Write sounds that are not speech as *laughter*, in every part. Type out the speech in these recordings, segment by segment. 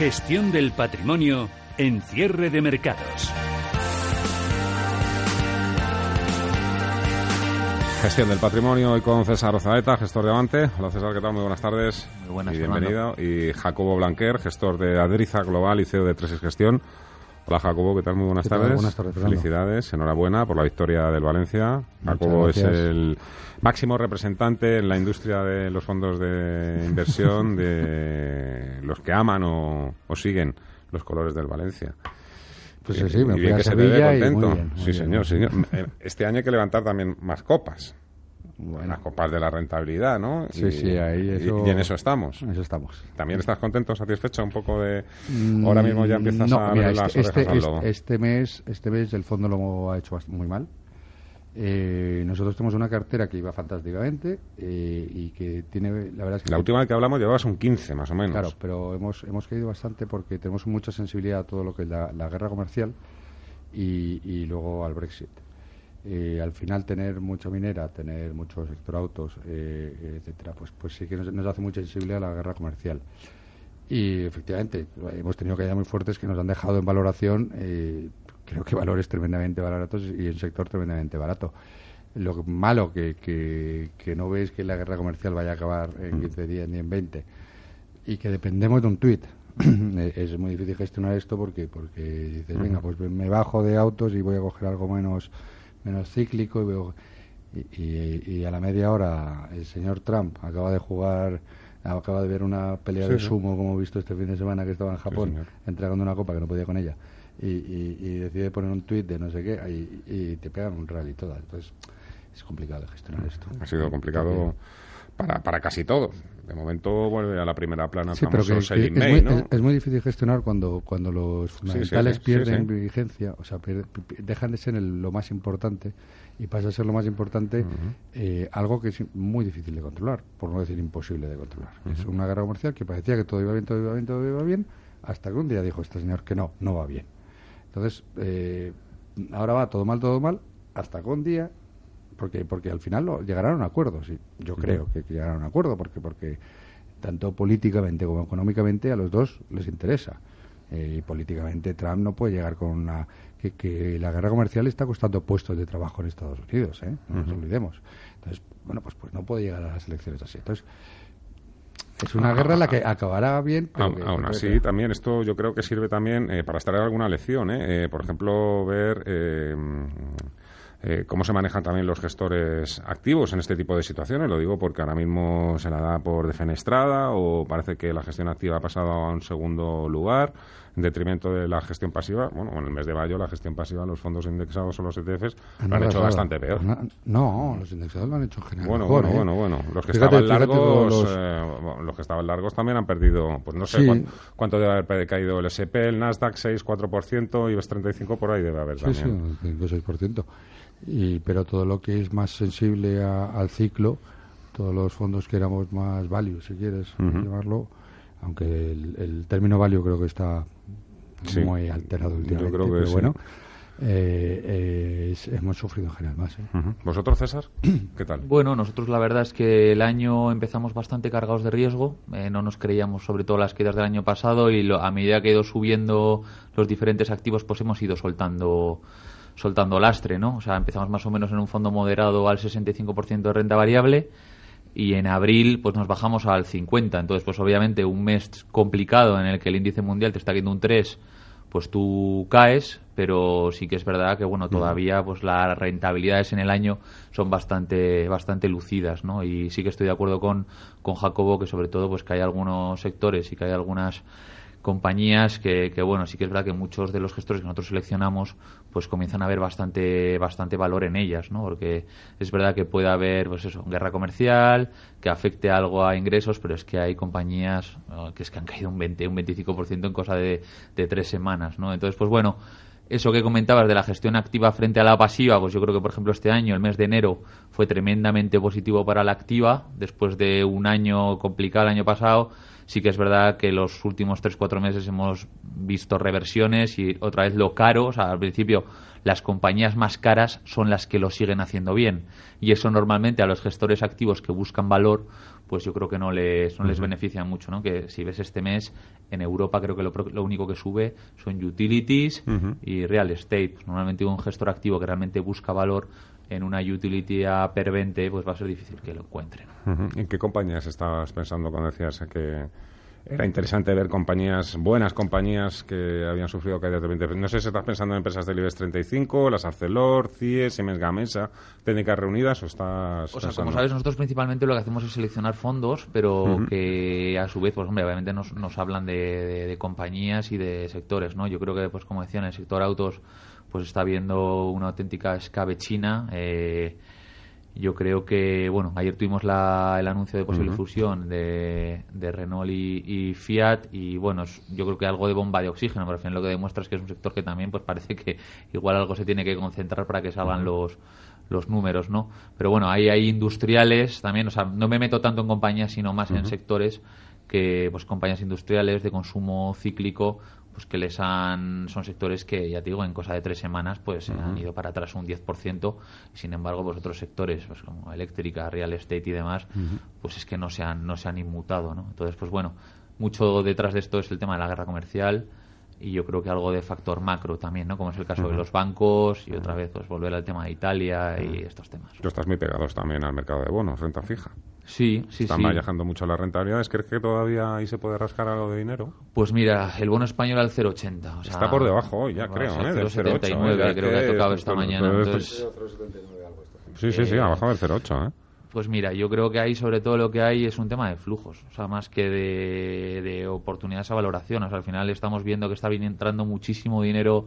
Gestión del patrimonio en cierre de mercados. Gestión del patrimonio hoy con César Ozaeta, gestor de Avante. Hola César, ¿qué tal? Muy buenas tardes. Muy buenas, y bienvenido. Y Jacobo Blanquer, gestor de Adriza Global y CEO de Tresis Gestión. Hola Jacobo, ¿qué tal? Muy buenas tardes. Buenas tardes, Fernando. Felicidades, enhorabuena por la victoria del Valencia. Jacobo es el máximo representante en la industria de los fondos de inversión de *laughs* los que aman o, o siguen los colores del Valencia. Pues Y- sí, sí, me y bien que se te ve contento. muy bien, muy sí, bien. señor, señor. Eh, Este año hay que levantar también más copas. Bueno, Las copas de la rentabilidad, ¿no? Sí, Y- sí, ahí y- eso- Y, en eso estamos. en eso estamos. ¿También estás contento, satisfecho un poco de... Ahora mismo ya empiezas Mm, no, a mira, ver las este, orejas este, al este- lobo. este mes, este mes el fondo lo ha hecho muy mal. Eh, nosotros tenemos una cartera que iba fantásticamente eh, y que tiene, la verdad es que La última vez que hablamos llevabas un 15, más o menos. Claro, pero hemos, hemos caído bastante porque tenemos mucha sensibilidad a todo lo que es la, la guerra comercial y, y luego al Brexit. Eh, al final tener mucha minera, tener mucho sector autos, eh, etcétera, pues, pues sí que nos, nos hace mucha sensibilidad a la guerra comercial. Y efectivamente, hemos tenido caídas muy fuertes que nos han dejado en valoración, eh, creo que valores tremendamente baratos y un sector tremendamente barato. Lo que- malo que, que, que no ves que la guerra comercial vaya a acabar en 15 días ni en 20 y que dependemos de un tuit. *clears throat* Eh, es muy difícil gestionar esto porque porque dices, venga, pues me bajo de autos y voy a coger algo menos menos cíclico y, veo- y, y- y a la media hora el señor Trump acaba de jugar acaba de ver una pelea Sí, de sí. sumo como he visto este fin de semana que estaba en Japón entregando una copa que no podía con ella y, y- decide poner un tuit de no sé qué y, te pegan un rally toda entonces es complicado de gestionar esto. Ha sido complicado para, para casi todo. De momento vuelve a la primera plana Sí, pero que- es, May, muy, ¿no? es- es muy difícil gestionar cuando, cuando los fundamentales sí, sí, pierden vigencia, o sea, pier- pi- dejan de ser el- lo más importante y pasa a ser lo más importante eh, algo que es muy difícil de controlar, por no decir imposible de controlar. Es una guerra comercial que parecía que todo iba bien, todo iba bien, todo iba bien, hasta que un día dijo este señor que no, no va bien. Entonces, eh, ahora va todo mal, todo mal, hasta que un día porque porque al final lo- llegarán a un acuerdo sí. Yo creo que, que llegarán a un acuerdo porque porque tanto políticamente como económicamente a los dos les interesa. Eh, y políticamente Trump no puede llegar con una que, que la guerra comercial está costando puestos de trabajo en Estados Unidos ¿eh? no nos olvidemos. Entonces bueno pues pues no puede llegar a las elecciones así. Entonces es una guerra en la que acabará bien pero Aún, que- así, también esto yo creo que sirve también eh, para extraer alguna lección. ¿eh? Eh, por ejemplo, ver eh, cómo se manejan también los gestores activos en este tipo de situaciones. Lo digo porque ahora mismo se la da por defenestrada o parece que la gestión activa ha pasado a un segundo lugar en detrimento de la gestión pasiva. Bueno, en el mes de mayo la gestión pasiva, los fondos indexados o los ETFs lo han hecho bastante peor. No, los indexados lo han hecho en general Bueno, mejor, bueno, ¿eh? bueno, bueno. Los que Fíjate- estaban largos, los- eh, los que estaban largos también han perdido, pues no sé Sí. cuán- cuánto, debe haber caído el SP, el Nasdaq 6, 4%, IBEX 35 por ahí debe haber Sí, sí, también. un 5 o 6%. Y, pero todo lo que es más sensible a- al ciclo, todos los fondos que éramos más value, si quieres llamarlo, aunque el, el término value creo que está Sí, muy alterado yo últimamente, creo que pero sí. bueno, eh, eh, es- hemos sufrido en general más. ¿eh? ¿Vosotros, César? *clears throat* ¿Qué tal? Bueno, nosotros la verdad es que el año empezamos bastante cargados de riesgo. eh, no nos creíamos sobre todo las quedas del año pasado y lo- a medida que ha ido subiendo los diferentes activos, pues hemos ido soltando soltando lastre, ¿no? O sea, empezamos más o menos en un fondo moderado al 65% de renta variable y en abril pues nos bajamos al 50. Entonces, pues obviamente un mes complicado en el que el índice mundial te está yendo un 3, pues tú caes, pero sí que es verdad que bueno, todavía pues las rentabilidades en el año son bastante bastante lucidas, ¿no? Y sí que estoy de acuerdo con con Jacobo que sobre todo pues que hay algunos sectores y que hay algunas compañías que, que, bueno, sí que es verdad que muchos de los gestores que nosotros seleccionamos pues comienzan a ver bastante bastante valor en ellas, ¿no? Porque es verdad que puede haber, pues eso, guerra comercial, que afecte algo a ingresos, pero es que hay compañías que es que han caído un 20, un 25% en cosa de, de tres semanas, ¿no? Entonces, pues bueno, eso que comentabas de la gestión activa frente a la pasiva, pues yo creo que, por ejemplo, este año, el mes de enero, fue tremendamente positivo para la activa, después de un año complicado el año pasado. Sí que es verdad que los últimos 3-4 meses hemos visto reversiones y otra vez lo caro, o sea, al principio las compañías más caras son las que lo siguen haciendo bien. Y eso normalmente a los gestores activos que buscan valor, pues yo creo que no les, no les beneficia mucho, ¿no? Que si ves este mes, en Europa creo que lo, lo único que sube son utilities y real estate. Normalmente un gestor activo que realmente busca valor en una utility a per 20, pues va a ser difícil que lo encuentren. ¿En qué compañías estabas pensando cuando decías que era interesante ver compañías, buenas compañías que habían sufrido caídas de 20%. No sé si estás pensando en empresas del IBEX 35, las Arcelor, CIE, Siemens Gamesa, técnicas reunidas o estás. O sea, como sabes, nosotros principalmente lo que hacemos es seleccionar fondos, pero que a su vez, pues hombre, obviamente nos, nos hablan de, de, compañías y de sectores, ¿no? Yo creo que, pues como decía, en el sector autos, pues está habiendo una auténtica escabechina. Eh, yo creo que, bueno, ayer tuvimos la, el anuncio de posible fusión de, de Renault y, Fiat y, bueno, yo creo que algo de bomba de oxígeno, pero al final lo que demuestra es que es un sector que también, pues parece que igual algo se tiene que concentrar para que salgan los los números, ¿no? Pero bueno, ahí hay industriales también, o sea, no me meto tanto en compañías, sino más en sectores que, pues, compañías industriales de consumo cíclico, pues que les han son sectores que ya te digo en cosa de tres semanas pues han ido para atrás un 10% y sin embargo pues otros sectores pues como eléctrica real estate y demás pues es que no se han no se han inmutado no entonces pues bueno mucho detrás de esto es el tema de la guerra comercial y yo creo que algo de factor macro también, ¿no? Como es el caso de los bancos y otra vez pues volver al tema de Italia y estos temas. Tú estás muy pegados también al mercado de bonos, renta fija. Sí, sí, Están viajando mucho las rentabilidades. ¿Crees que todavía ahí se puede rascar algo de dinero? Pues mira, el bono español al 0,80. Está por debajo hoy, ya creo, ¿eh? Del 0,79 creo que ha tocado esta mañana. Entonces... Sí, sí, sí, ha bajado del 0,8, ¿eh? Pues mira, yo creo que ahí sobre todo lo que hay es un tema de flujos, o sea, más que de, oportunidades a valoración. O sea, al final estamos viendo que está entrando muchísimo dinero,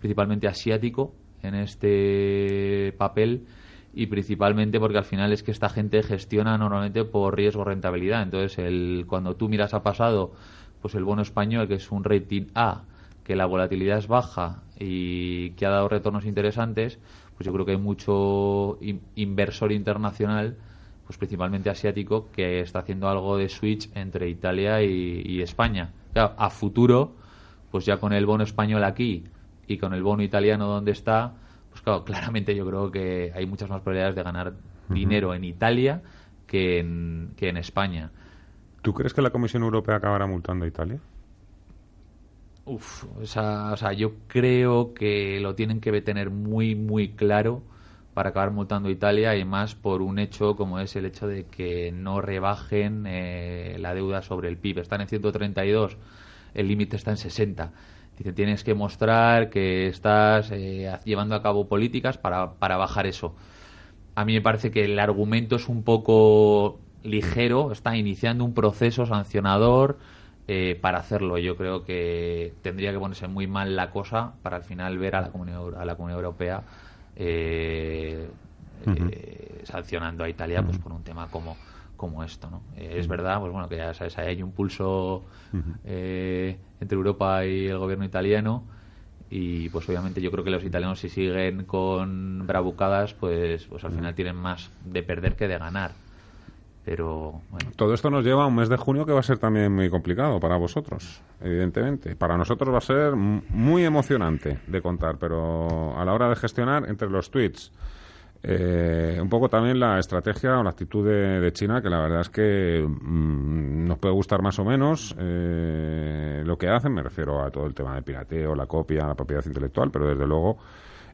principalmente asiático, en este papel y principalmente porque al final es que esta gente gestiona normalmente por riesgo rentabilidad. Entonces, el, cuando tú miras a pasado, pues el bono español, que es un rating A, que la volatilidad es baja y que ha dado retornos interesantes, pues yo creo que hay mucho inversor internacional, pues principalmente asiático, que está haciendo algo de switch entre Italia y, España. a futuro, pues ya con el bono español aquí y con el bono italiano donde está, pues claro, claramente yo creo que hay muchas más probabilidades de ganar dinero en Italia que en, que en España. ¿Tú crees que la Comisión Europea acabará multando a Italia? Uf, o sea, o sea, yo creo que lo tienen que tener muy, muy claro para acabar multando a Italia y más por un hecho como es el hecho de que no rebajen eh, la deuda sobre el PIB. Están en 132, el límite está en 60. Dice, tienes que mostrar que estás eh, llevando a cabo políticas para, para bajar eso. A mí me parece que el argumento es un poco ligero, está iniciando un proceso sancionador eh, para hacerlo. Yo creo que tendría que ponerse muy mal la cosa para al final ver a la Comunidad, a la comunidad Europea eh, sancionando a Italia pues por un tema como como esto, ¿no? Eh, es verdad, pues bueno, que ya sabes, hay un pulso eh, entre Europa y el gobierno italiano y pues obviamente yo creo que los italianos si siguen con bravucadas, pues, pues al final tienen más de perder que de ganar. Pero bueno. Todo esto nos lleva a un mes de junio que va a ser también muy complicado para vosotros, evidentemente. Para nosotros va a ser muy emocionante de contar, pero a la hora de gestionar entre los tweets, eh, un poco también la estrategia o la actitud de, China, que la verdad es que mm, nos puede gustar más o menos eh, lo que hacen, me refiero a todo el tema de pirateo, la copia, la propiedad intelectual, pero desde luego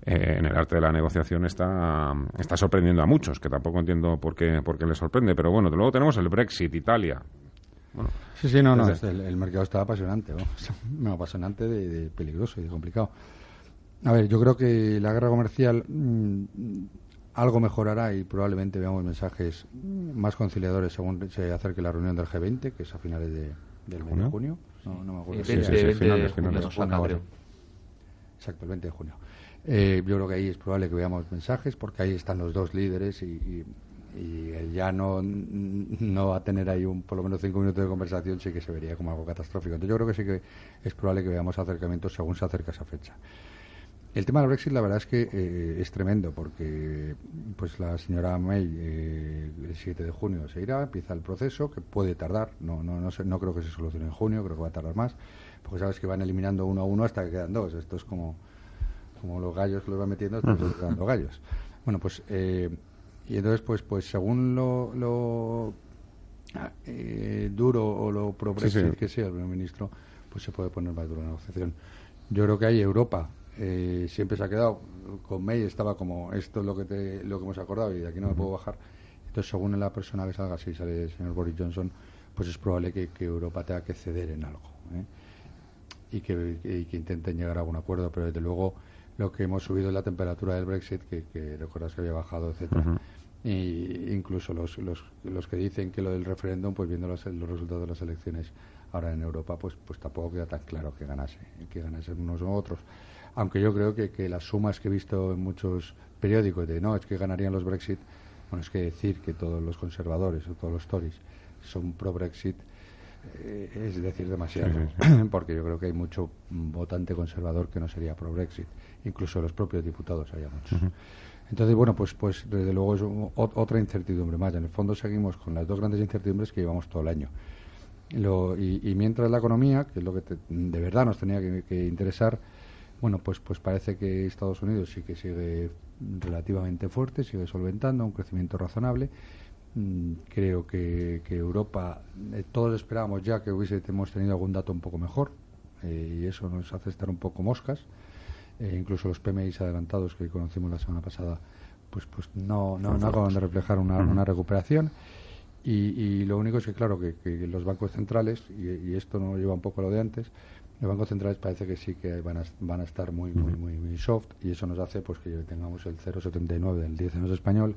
eh, en el arte de la negociación está, está sorprendiendo a muchos, que tampoco entiendo por qué, por qué les sorprende, pero bueno, luego tenemos el Brexit, Italia. Bueno, sí, sí, no, no, el, mercado está apasionante, *laughs* ¿no? apasionante de, peligroso y de complicado. A ver, yo creo que la guerra comercial mm, algo mejorará y probablemente veamos mensajes más conciliadores según se acerque la reunión del G20, que es a finales de, del mes de junio. No, no me acuerdo. Sí, 20, 20 finales, de junio finales. nos saca, creo. Exacto, el 20 de junio. Eh, yo creo que ahí es probable que veamos mensajes porque ahí están los dos líderes y, y, y el ya no, no va a tener ahí un, por lo menos cinco minutos de conversación sí que se vería como algo catastrófico. Entonces yo creo que sí que es probable que veamos acercamientos según se acerca esa fecha. El tema del Brexit, la verdad es que eh, es tremendo porque pues la señora May eh, el 7 de junio se irá, empieza el proceso que puede tardar, no no no, sé, no creo que se solucione en junio, creo que va a tardar más, porque sabes que van eliminando uno a uno hasta que quedan dos. Esto es como como los gallos que los van metiendo, hasta que quedan los gallos. Bueno, pues eh, y entonces pues pues según lo, lo ah, eh, duro o lo pro Sí, Brexit sí. que sea el primer ministro, pues se puede poner más duro la negociación. Yo creo que hay Europa eh, siempre se ha quedado con May estaba como esto es lo que te, lo que hemos acordado y de aquí no me puedo bajar. Entonces según la persona que salga, si sale el señor Boris Johnson, pues es probable que, que Europa tenga que ceder en algo. ¿eh? y que, y que intenten llegar a algún acuerdo, pero desde luego lo que hemos subido es la temperatura del Brexit, que, que recuerdas que había bajado, etcétera. Y incluso los, los, los que dicen que lo del referéndum, pues viendo los, los resultados de las elecciones ahora en Europa, pues, pues tampoco queda tan claro que ganase, que ganasen unos u otros. Aunque yo creo que, que las sumas que he visto en muchos periódicos de no, es que ganarían los Brexit, bueno, es que decir que todos los conservadores o todos los Tories son pro-Brexit eh, es decir demasiado, Sí, *clears throat* porque yo creo que hay mucho votante conservador que no sería pro-Brexit, incluso los propios diputados haya muchos. Entonces, bueno, pues, pues desde luego es un- ot- otra incertidumbre más. En el fondo seguimos con las dos grandes incertidumbres que llevamos todo el año. Lo- y, y mientras la economía, que es lo que te- de verdad nos tenía que, que interesar, bueno, pues, pues parece que Estados Unidos sí que sigue relativamente fuerte, sigue solventando un crecimiento razonable. Mm, Creo que, que Europa, eh, todos esperábamos ya que hubiésemos tenido algún dato un poco mejor, eh, y eso nos hace estar un poco moscas. Eh, incluso los PMIs adelantados que conocimos la semana pasada, pues, pues no, no, no acaban de reflejar una, una recuperación. Y, y lo único es que, claro, que, que los bancos centrales, y, y esto no lleva un poco a lo de antes, los bancos centrales parece que sí que van a, van a estar muy, muy, muy, muy soft, y eso nos hace pues que tengamos el 0,79 del 10 años español,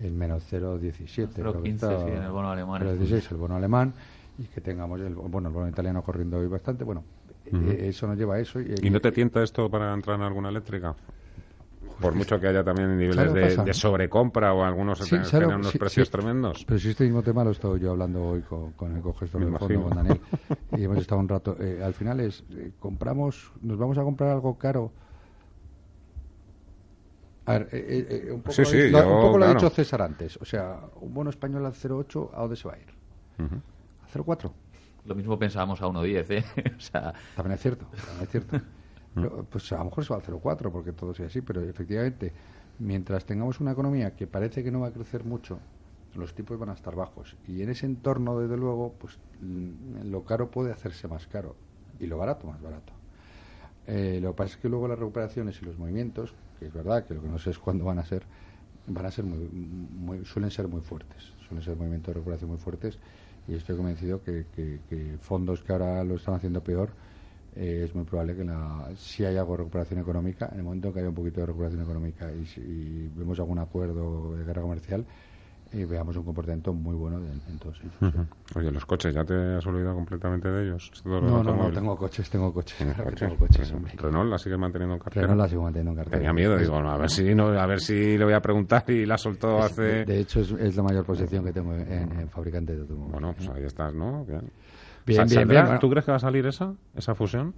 el menos 0,17. creo que 0,15, está, sí, en el bono alemán. 0,16 el bono alemán, y que tengamos el, bueno, el bono italiano corriendo hoy bastante. Bueno, eh, eso nos lleva a eso. Y, ¿Y no te tienta esto para entrar en alguna eléctrica? Por mucho que haya también niveles ¿Sabes lo que de, sobrecompra o algunos Sí, tengan ¿sabes lo- unos sí, precios sí. tremendos. Pero si este mismo tema lo he estado yo hablando hoy con, con el cogestor del fondo, con Daniel, *laughs* y hemos estado un rato. Eh, al final es, eh, compramos, nos vamos a comprar algo caro. A ver, eh, eh, eh, un poco, Sí, lo, sí, lo- yo, un poco lo ha claro. dicho César antes. O sea, un bono español al 0,8, ¿a dónde se va a ir? Ujú. ¿A 0,4? Lo mismo pensábamos a 1.10, ¿eh? *laughs* o sea, También es cierto, también es cierto. *laughs* Pero, pues a lo mejor se va al 0,4 porque todo sea así, pero efectivamente, mientras tengamos una economía que parece que no va a crecer mucho, los tipos van a estar bajos. Y en ese entorno, desde luego, pues mm, lo caro puede hacerse más caro y lo barato más barato. Eh, lo que pasa es que luego las recuperaciones y los movimientos, que es verdad que lo que no sé es cuándo van a ser, van a ser muy, muy- suelen ser muy fuertes, suelen ser movimientos de recuperación muy fuertes y estoy convencido que, que- que fondos que ahora lo están haciendo peor eh, es muy probable que la, si hay algo de recuperación económica, en el momento que haya un poquito de recuperación económica y, y vemos algún acuerdo de guerra comercial, eh, veamos un comportamiento muy bueno en, en todos ellos. sí. Ujú. Oye, los coches, ¿ya te has olvidado completamente de ellos? Lo No, no, no, tengo coches, tengo coches. ¿Tienes claro que coches? tengo coches, hombre. Renault la sigue manteniendo en cartera. Renault la sigo manteniendo en cartera. Tenía miedo, digo, no, a ver *laughs* si no, a ver si le voy a preguntar y la soltó Es- hace. de, de hecho, es, es la mayor posición que tengo en, en fabricante de automóviles. Bueno, pues ahí estás, ¿no? Bien. Bien, bien, bien. ¿Tú crees que va a salir esa, esa fusión?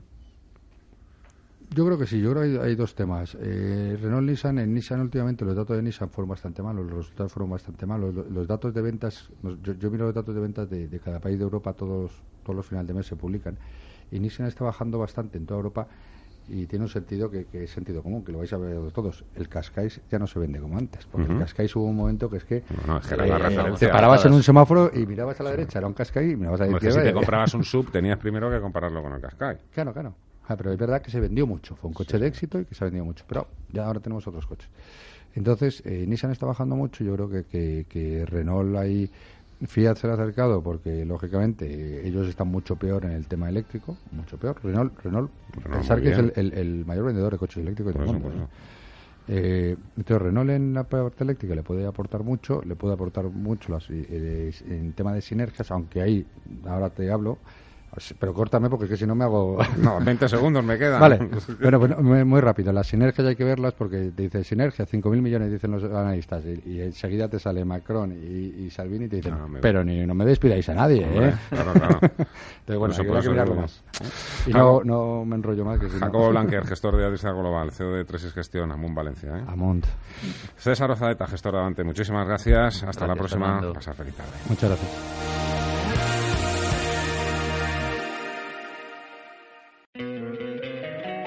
Yo creo que sí, yo creo que hay, hay dos temas. Eh, Renault Nissan, en Nissan últimamente los datos de Nissan fueron bastante malos, los resultados fueron bastante malos. Lo- Los, datos de ventas, nos- yo, yo miro los datos de ventas de, de cada país de Europa, todos, todos los finales de mes se publican. Y Nissan está bajando bastante en toda Europa y tiene un sentido que, que es sentido común, que lo vais a ver todos. El Qashqai ya no se vende como antes, porque el Qashqai hubo un momento que es que No, no, es que era la referencia. te parabas en un semáforo y mirabas a la derecha, era un Qashqai y mirabas a la que si izquierda. te y- comprabas un *laughs* sub, tenías primero que compararlo con el Qashqai. Claro, claro. Ah, pero es verdad que se vendió mucho. Fue un coche de éxito y que se ha vendido mucho. Pero ya ahora tenemos otros coches. Entonces, eh, Nissan está bajando mucho. Yo creo que, que, que Renault ahí. Fiat se le ha acercado porque, lógicamente, ellos están mucho peor en el tema eléctrico. Mucho peor. Renault, Renault, Renault pensar que es el, bien. el- el mayor vendedor de coches eléctricos del mundo. Eh, entonces Renault en la parte eléctrica le puede aportar mucho, le puede aportar mucho las- eh, en tema de sinergias, aunque ahí ahora te hablo, Pero córtame porque que si no me hago... *laughs* No, 20 segundos me quedan. Vale, *laughs* bueno, pues, muy, rápido. Las sinergias hay que verlas porque te dice sinergia, 5.000 millones dicen los analistas y, enseguida te sale Macron y, Salvini y te dicen, pero ni no me despidáis a nadie, ¿eh? *laughs* Claro, claro. Entonces, bueno, hay que mirarlo más. Y no, no me enrollo más. Que si Jacobo Blanquer, gestor de Adisa Global, CEO de Tresis Gestión, Amund Valencia. ¿eh? Amund. César Ozadeta, gestor de Avante, muchísimas gracias. Hasta la próxima. Pasar feliz tarde. Muchas gracias.